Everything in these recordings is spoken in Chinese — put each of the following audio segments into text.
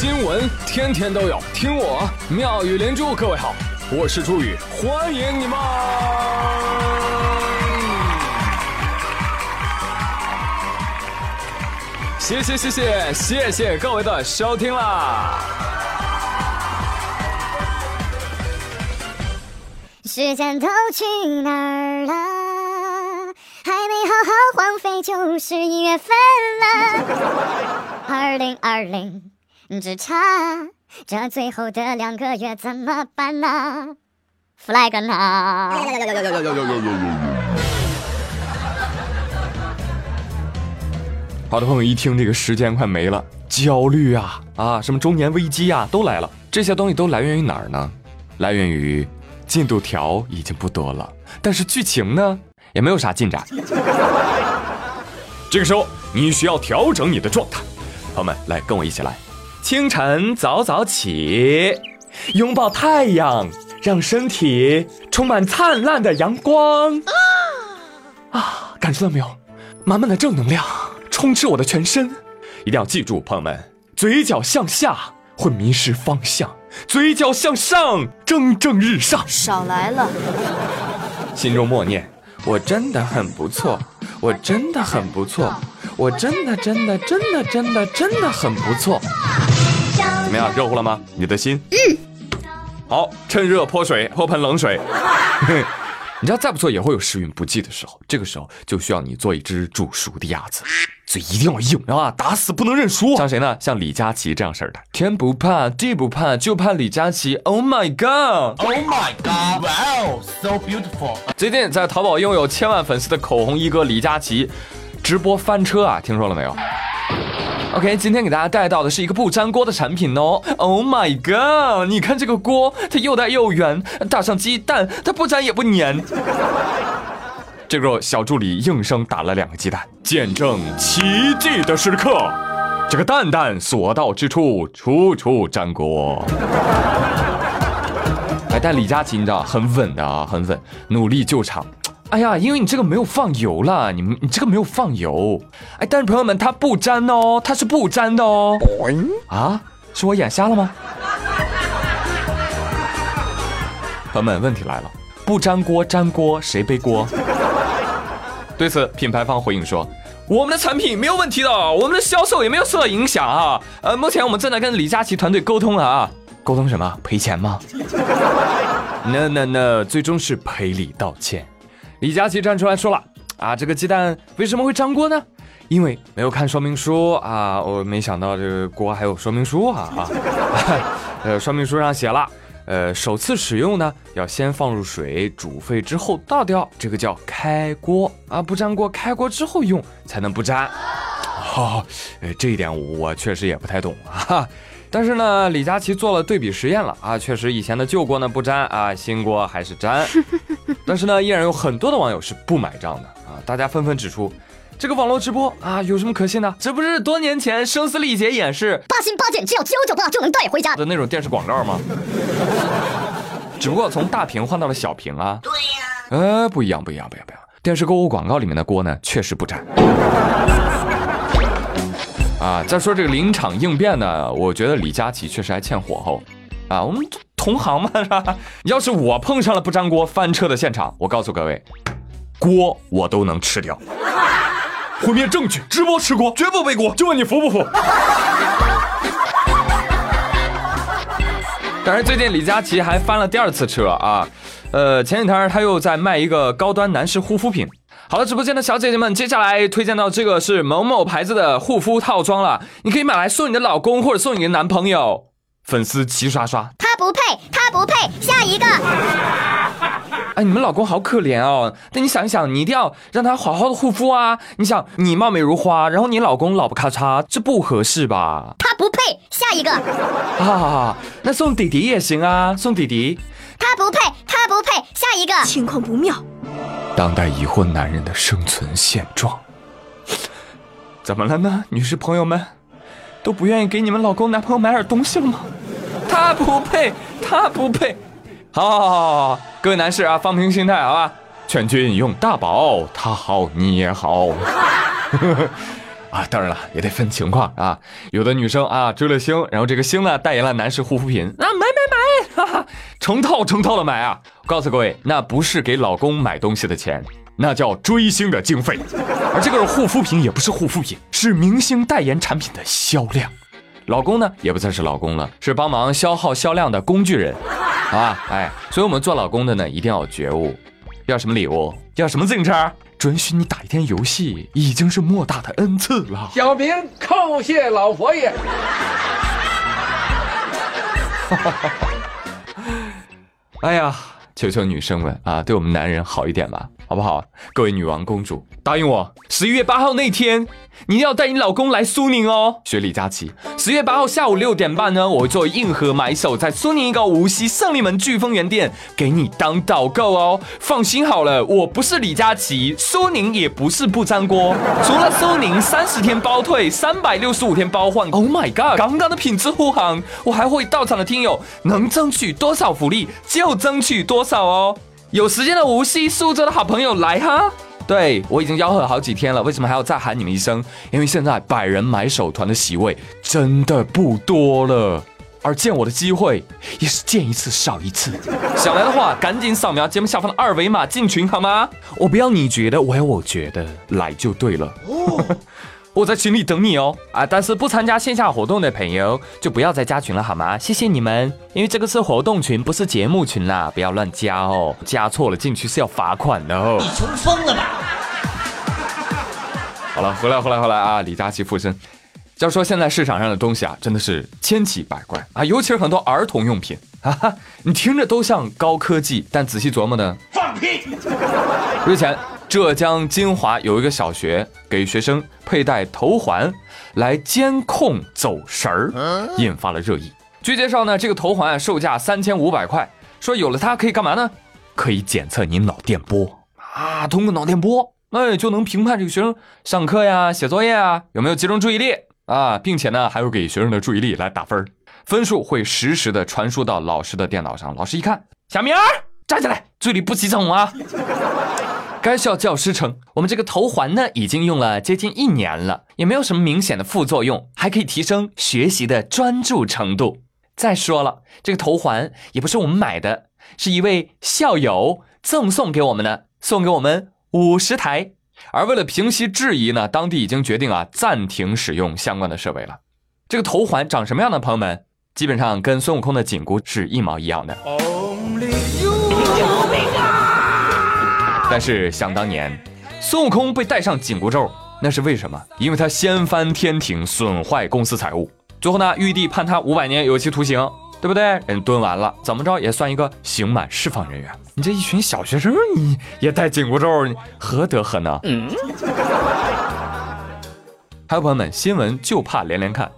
新闻天天都有，听我妙语连珠。各位好，我是朱宇，欢迎你们！谢谢谢谢谢谢各位的收听啦！时间都去哪儿了？还没好好荒废，就是一月份了。二零二零，只差这最后的两个月，怎么办呢？flag 呢？好的朋友一听这个时间快没了，焦虑啊啊，什么中年危机啊都来了。这些东西都来源于哪儿呢？来源于进度条已经不多了，但是剧情呢也没有啥进展。这个时候你需要调整你的状态，朋友们来跟我一起来。清晨早早起，拥抱太阳，让身体充满灿烂的阳光。啊，感受到没有？满满的正能量。充斥我的全身，一定要记住，朋友们，嘴角向下会迷失方向，嘴角向上蒸蒸日上。少来了，心中默念：我真的很不错，我真的很不错，我真的真的真的真的真的很不错。怎么样，热乎了吗？你的心？嗯。好，趁热泼水，泼盆冷水。你知道再不错也会有时运不济的时候，这个时候就需要你做一只煮熟的鸭子。嘴一定要硬啊！打死不能认输。像谁呢？像李佳琦这样式儿的，天不怕地不怕，就怕李佳琦。Oh my god！Oh my god！Wow，so beautiful。最近在淘宝拥有千万粉丝的口红一哥李佳琦，直播翻车啊！听说了没有？OK，今天给大家带到的是一个不粘锅的产品哦。Oh my god！你看这个锅，它又大又圆，打上鸡蛋，它不粘也不粘。这个小助理应声打了两个鸡蛋，见证奇迹的时刻。这个蛋蛋所到之处，处处粘锅。哎，但李佳琦你知道很稳的啊，很稳，努力救场。哎呀，因为你这个没有放油啦，你你这个没有放油。哎，但是朋友们，它不粘哦，它是不粘的哦。啊，是我眼瞎了吗？朋友们，问题来了，不粘锅粘锅谁背锅？对此，品牌方回应说：“我们的产品没有问题的，我们的销售也没有受到影响啊。呃，目前我们正在跟李佳琦团队沟通了啊，沟通什么？赔钱吗？No No No，最终是赔礼道歉。李佳琦站出来说了啊，这个鸡蛋为什么会粘锅呢？因为没有看说明书啊，我没想到这个锅还有说明书啊啊，呃，说明书上写了。”呃，首次使用呢，要先放入水煮沸之后倒掉，这个叫开锅啊，不粘锅，开锅之后用才能不粘。好，呃，这一点我确实也不太懂啊。但是呢，李佳琦做了对比实验了啊，确实以前的旧锅呢不粘啊，新锅还是粘。但是呢，依然有很多的网友是不买账的啊，大家纷纷指出。这个网络直播啊，有什么可信的？这不是多年前声嘶力竭演示八心八箭只要九九八就能带回家的那种电视广告吗？只不过从大屏换到了小屏啊。对呀。呃，不一样，不一样，不一样，不一样。电视购物广告里面的锅呢，确实不粘。啊，再说这个临场应变呢，我觉得李佳琦确实还欠火候。啊，我们同行嘛，是吧？要是我碰上了不粘锅翻车的现场，我告诉各位，锅我都能吃掉。毁灭证据，直播吃锅，绝不背锅，就问你服不服？但是最近李佳琦还翻了第二次车啊，呃，前几天他又在卖一个高端男士护肤品。好了，直播间的小姐姐们，接下来推荐到这个是某某牌子的护肤套装了，你可以买来送你的老公或者送你的男朋友。粉丝齐刷刷，他不配，他不配，下一个。哎，你们老公好可怜哦。但你想一想，你一定要让他好好的护肤啊。你想，你貌美如花，然后你老公老不咔嚓，这不合适吧？他不配，下一个。啊，那送弟弟也行啊，送弟弟。他不配，他不配，下一个。情况不妙。当代已婚男人的生存现状。怎么了呢，女士朋友们，都不愿意给你们老公男朋友买点东西了吗？他不配，他不配。好，好，好，好，好，各位男士啊，放平心态，好吧？劝君用大宝，他好你也好。啊，当然了，也得分情况啊。有的女生啊追了星，然后这个星呢代言了男士护肤品，成套成套的买啊！告诉各位，那不是给老公买东西的钱，那叫追星的经费。而这个护肤品也不是护肤品，是明星代言产品的销量。老公呢也不再是老公了，是帮忙消耗销量的工具人，啊，哎，所以我们做老公的呢一定要有觉悟。要什么礼物？要什么自行车？准许你打一天游戏，已经是莫大的恩赐了。小明叩谢老佛爷。哎呀，求求女生们啊，对我们男人好一点吧。好不好？各位女王公主，答应我，十一月八号那天，你要带你老公来苏宁哦。学李佳琦，十月八号下午六点半呢，我会作为硬核买手，在苏宁一个无锡胜利门飓风园店给你当导购哦。放心好了，我不是李佳琦，苏宁也不是不粘锅。除了苏宁三十天包退，三百六十五天包换。Oh my god，刚刚的品质护航，我还会到场的听友能争取多少福利就争取多少哦。有时间的无锡、苏州的好朋友来哈！对我已经吆喝好几天了，为什么还要再喊你们一声？因为现在百人买手团的席位真的不多了，而见我的机会也是见一次少一次。想来的话，赶紧扫描节目下方的二维码进群好吗？我不要你觉得，我要我觉得，来就对了。我在群里等你哦，啊！但是不参加线下活动的朋友就不要再加群了好吗？谢谢你们，因为这个是活动群，不是节目群啦，不要乱加哦，加错了进去是要罚款的哦。你穷疯了吧？好了，回来回来回来啊！李佳琦附身，要说现在市场上的东西啊，真的是千奇百怪啊，尤其是很多儿童用品啊，你听着都像高科技，但仔细琢磨呢，放屁！日前。浙江金华有一个小学给学生佩戴头环来监控走神儿，引发了热议。据介绍呢，这个头环售价三千五百块，说有了它可以干嘛呢？可以检测你脑电波啊，通过脑电波，哎，就能评判这个学生上课呀、写作业啊有没有集中注意力啊，并且呢，还会给学生的注意力来打分，分数会实时的传输到老师的电脑上。老师一看，小明儿站起来，注意力不集中啊。该校教师称，我们这个头环呢，已经用了接近一年了，也没有什么明显的副作用，还可以提升学习的专注程度。再说了，这个头环也不是我们买的，是一位校友赠送给我们的，送给我们五十台。而为了平息质疑呢，当地已经决定啊暂停使用相关的设备了。这个头环长什么样的？朋友们，基本上跟孙悟空的紧箍是一毛一样的。但是想当年，孙悟空被戴上紧箍咒，那是为什么？因为他掀翻天庭，损坏公司财物。最后呢，玉帝判他五百年有期徒刑，对不对？人蹲完了，怎么着也算一个刑满释放人员。你这一群小学生，你也戴紧箍咒，何德何能？嗯。还有朋友们，新闻就怕连连看。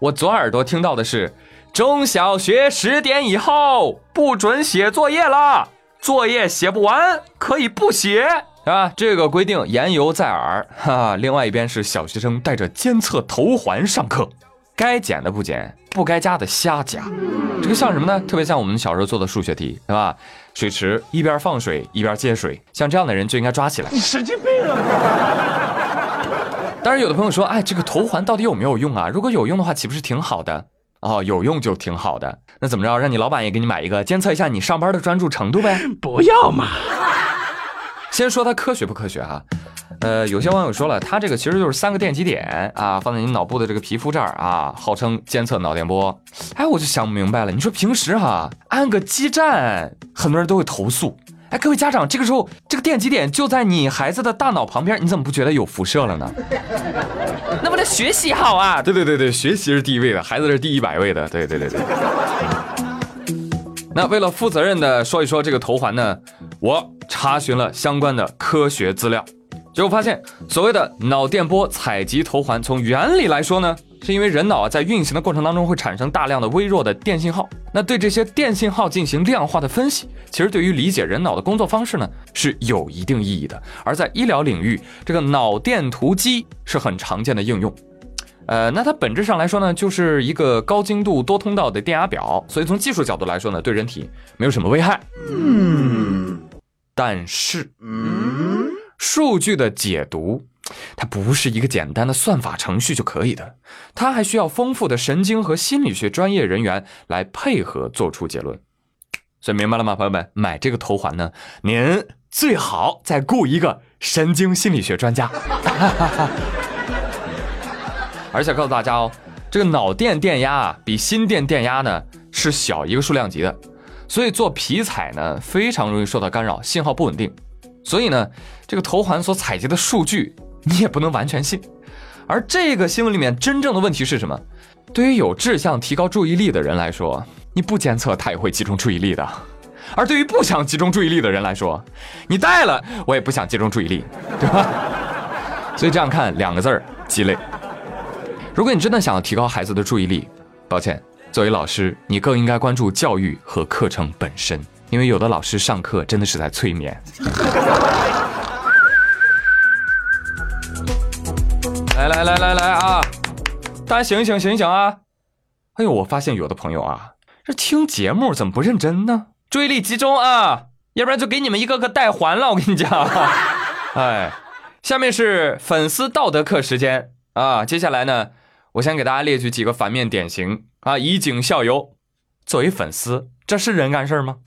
我左耳朵听到的是，中小学十点以后不准写作业了。作业写不完可以不写，是吧？这个规定言犹在耳。哈，另外一边是小学生戴着监测头环上课，该减的不减，不该加的瞎加。这个像什么呢？特别像我们小时候做的数学题，是吧？水池一边放水一边接水，像这样的人就应该抓起来。你神经病啊！当然，有的朋友说，哎，这个头环到底有没有用啊？如果有用的话，岂不是挺好的？哦，有用就挺好的。那怎么着，让你老板也给你买一个，监测一下你上班的专注程度呗？不要嘛。先说它科学不科学哈？呃，有些网友说了，它这个其实就是三个电极点啊，放在你脑部的这个皮肤这儿啊，号称监测脑电波。哎，我就想不明白了，你说平时哈安个基站，很多人都会投诉。哎，各位家长，这个时候这个电极点就在你孩子的大脑旁边，你怎么不觉得有辐射了呢？那为了学习好啊！对对对对，学习是第一位的，孩子是第一百位的。对对对对。那为了负责任的说一说这个头环呢，我查询了相关的科学资料，结果发现所谓的脑电波采集头环，从原理来说呢。是因为人脑啊在运行的过程当中会产生大量的微弱的电信号，那对这些电信号进行量化的分析，其实对于理解人脑的工作方式呢是有一定意义的。而在医疗领域，这个脑电图机是很常见的应用。呃，那它本质上来说呢，就是一个高精度多通道的电压表，所以从技术角度来说呢，对人体没有什么危害。嗯，但是，嗯，数据的解读它不是一个简单的算法程序就可以的，它还需要丰富的神经和心理学专业人员来配合做出结论。所以明白了吗，朋友们？买这个头环呢，您最好再雇一个神经心理学专家。而且告诉大家哦，这个脑电电压啊，比心电电压呢是小一个数量级的，所以做皮采呢非常容易受到干扰，信号不稳定。所以呢，这个头环所采集的数据 你也不能完全信。而这个新闻里面真正的问题是什么？对于有志向提高注意力的人来说。你不监测，他也会集中注意力的。而对于不想集中注意力的人来说，你戴了，我也不想集中注意力，对吧？所以这样看，两个字儿：鸡肋。如果你真的想要提高孩子的注意力，抱歉，作为老师，你更应该关注教育和课程本身，因为有的老师上课真的是在催眠。来来来来来啊！大家醒醒，醒醒啊！哎呦，我发现有的朋友啊。这听节目怎么不认真呢？注意力集中啊，要不然就给你们一个个带环了。我跟你讲，哎，下面是粉丝道德课时间啊。接下来呢，我先给大家列举几个反面典型啊，以儆效尤。作为粉丝，这是人干事吗？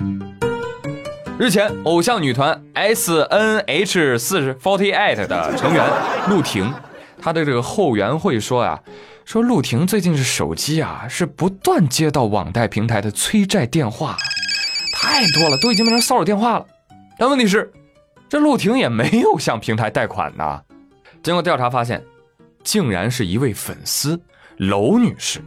日前，偶像女团 S N H 四 forty eight 的成员陆婷，他的这个后援会说呀。说陆婷最近是手机啊，是不断接到网贷平台的催债电话，太多了，都已经变成骚扰电话了。但问题是，这陆婷也没有向平台贷款呐。经过调查发现，竟然是一位粉丝娄女士，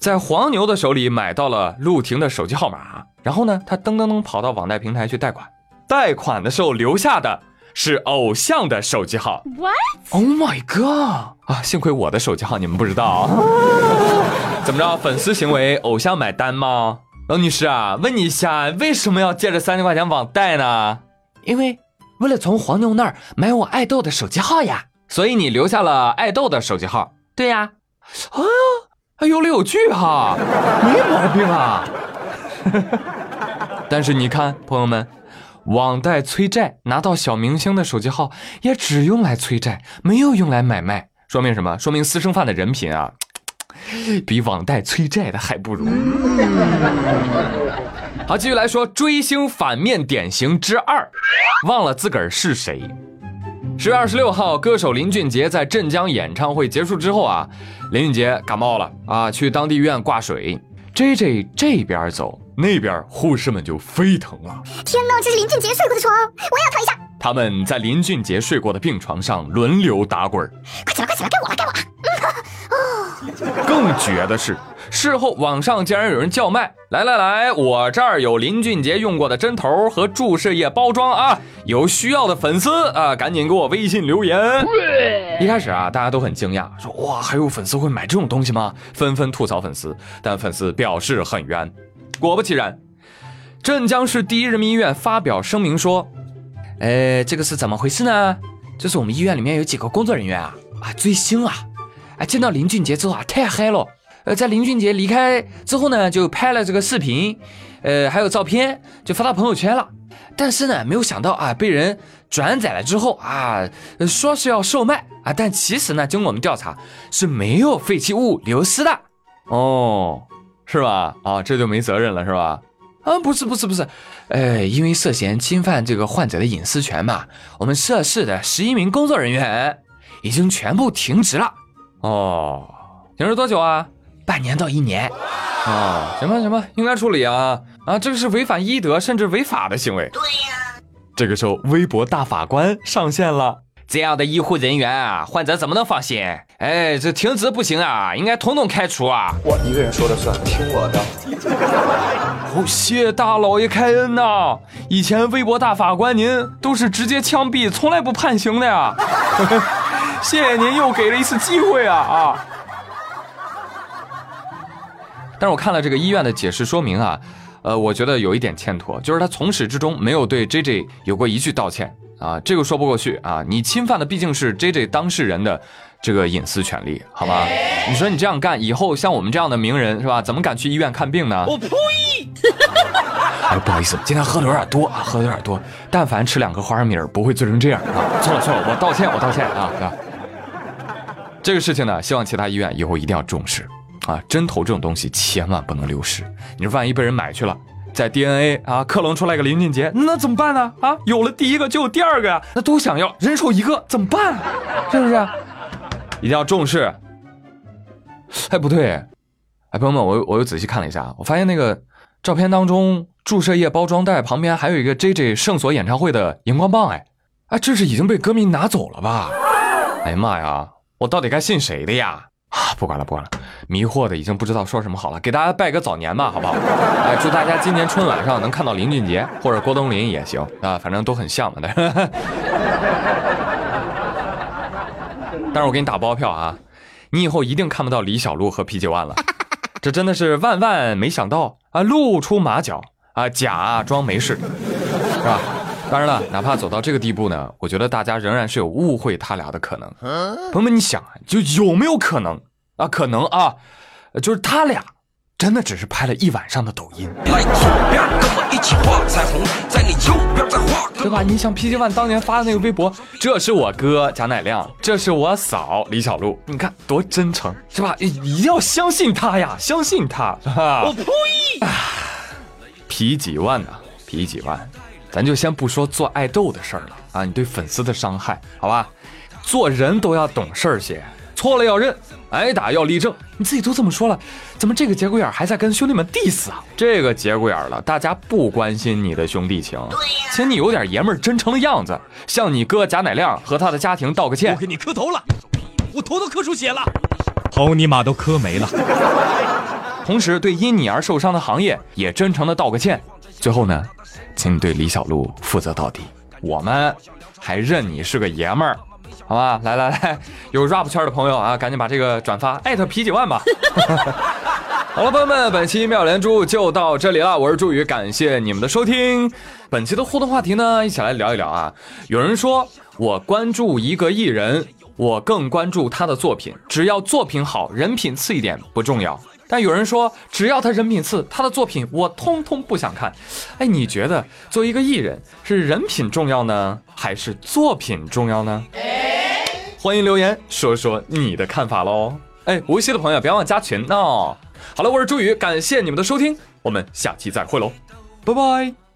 在黄牛的手里买到了陆婷的手机号码，然后呢，她噔噔噔跑到网贷平台去贷款，贷款的时候留下的。是偶像的手机号？What？Oh my god！啊，幸亏我的手机号你们不知道。怎么着？粉丝行为，偶像买单吗？老女士啊，问你一下，为什么要借这三千块钱网贷呢？因为为了从黄牛那儿买我爱豆的手机号呀。所以你留下了爱豆的手机号？对呀。啊，还有理有据哈，没毛病啊。但是你看，朋友们。网贷催债拿到小明星的手机号，也只用来催债，没有用来买卖，说明什么？说明私生饭的人品啊，比网贷催债的还不如。好，继续来说追星反面典型之二，忘了自个儿是谁。十月二十六号，歌手林俊杰在镇江演唱会结束之后啊，林俊杰感冒了啊，去当地医院挂水。J J 这边走。那边护士们就沸腾了！天哪，这是林俊杰睡过的床，我也要躺一下。他们在林俊杰睡过的病床上轮流打滚快起来，快起来，该我了，该我了！哦，更绝的是，事后网上竟然有人叫卖：“来来来，我这儿有林俊杰用过的针头和注射液包装啊，有需要的粉丝啊，赶紧给我微信留言。”一开始啊，大家都很惊讶，说：“哇，还有粉丝会买这种东西吗？”纷纷吐槽粉丝，但粉丝表示很冤。果不其然，镇江市第一人民医院发表声明说：“呃，这个是怎么回事呢？就是我们医院里面有几个工作人员啊，啊追星啊，啊见到林俊杰之后啊太嗨了，呃在林俊杰离开之后呢就拍了这个视频，呃还有照片就发到朋友圈了。但是呢没有想到啊被人转载了之后啊说是要售卖啊，但其实呢经过我们调查是没有废弃物流失的哦。”是吧？啊，这就没责任了，是吧？啊，不是，不是，不是，呃，因为涉嫌侵犯这个患者的隐私权嘛，我们涉事的十一名工作人员已经全部停职了。哦，停职多久啊？半年到一年。啊，行吧，行吧，应该处理啊。啊，这个是违反医德甚至违法的行为。对呀。这个时候，微博大法官上线了。这样的医护人员啊，患者怎么能放心？哎，这停职不行啊，应该统统开除啊！我一个人说了算，听我的。哦，谢大老爷开恩呐！以前微博大法官您都是直接枪毙，从来不判刑的呀。谢谢您又给了一次机会啊啊！但是我看了这个医院的解释说明啊，呃，我觉得有一点欠妥，就是他从始至终没有对 J J 有过一句道歉。啊，这个说不过去啊！你侵犯的毕竟是 J J 当事人的这个隐私权利，好吧？你说你这样干，以后像我们这样的名人是吧？怎么敢去医院看病呢？我呸！哎，不好意思，今天喝的有点多啊，喝的有点多。但凡吃两颗花生米，不会醉成这样啊！错了错了，我道歉，我道歉啊！这个事情呢，希望其他医院以后一定要重视啊！针头这种东西千万不能流失，你说万一被人买去了，在 DNA 啊克隆出来个林俊杰，那怎么办呢？啊，有了第一个就有第二个呀，那都想要，人手一个怎么办？是不是？一定要重视。哎，不对，哎，朋友们，我我又仔细看了一下，我发现那个照片当中注射液包装袋旁边还有一个 J J 圣所演唱会的荧光棒，哎，哎，这是已经被歌迷拿走了吧？哎呀妈呀！我到底该信谁的呀？啊，不管了不管了，迷惑的已经不知道说什么好了。给大家拜个早年吧，好不好？哎，祝大家今年春晚上能看到林俊杰或者郭冬临也行啊，反正都很像嘛的。但是我给你打包票啊，你以后一定看不到李小璐和 PG One 了。这真的是万万没想到啊！露出马脚啊，假装没事，是吧？当然了，哪怕走到这个地步呢，我觉得大家仍然是有误会他俩的可能。朋友们，你想，就有没有可能啊？可能啊，就是他俩真的只是拍了一晚上的抖音，对吧？你想 PG One 当年发的那个微博，这是我哥贾乃亮，这是我嫂李小璐，你看多真诚，是吧？一定要相信他呀，相信他，是吧？我呸！皮几万呢？皮几万？咱就先不说做爱豆的事儿了啊，你对粉丝的伤害，好吧？做人都要懂事儿些，错了要认，挨打要立正。你自己都这么说了，怎么这个节骨眼还在跟兄弟们 diss 啊？这个节骨眼了，大家不关心你的兄弟情，请你有点爷们儿真诚的样子，向你哥贾乃亮和他的家庭道个歉。我给你磕头了，我头都磕出血了，头尼玛都磕没了。同时对因你而受伤的行业也真诚的道个歉。最后呢？请你对李小璐负责到底，我们还认你是个爷们儿，好吧？来来来，有 rap 圈的朋友啊，赶紧把这个转发，艾特皮几万吧。好了，朋友们，本期妙连珠就到这里了，我是朱宇，感谢你们的收听。本期的互动话题呢，一起来聊一聊啊。有人说我关注一个艺人，我更关注他的作品，只要作品好，人品次一点不重要。但有人说，只要他人品次，他的作品我通通不想看。哎，你觉得作为一个艺人，是人品重要呢，还是作品重要呢？欢迎留言说说你的看法喽。哎，无锡的朋友别忘加群哦。好了，我是朱宇，感谢你们的收听，我们下期再会喽，拜拜。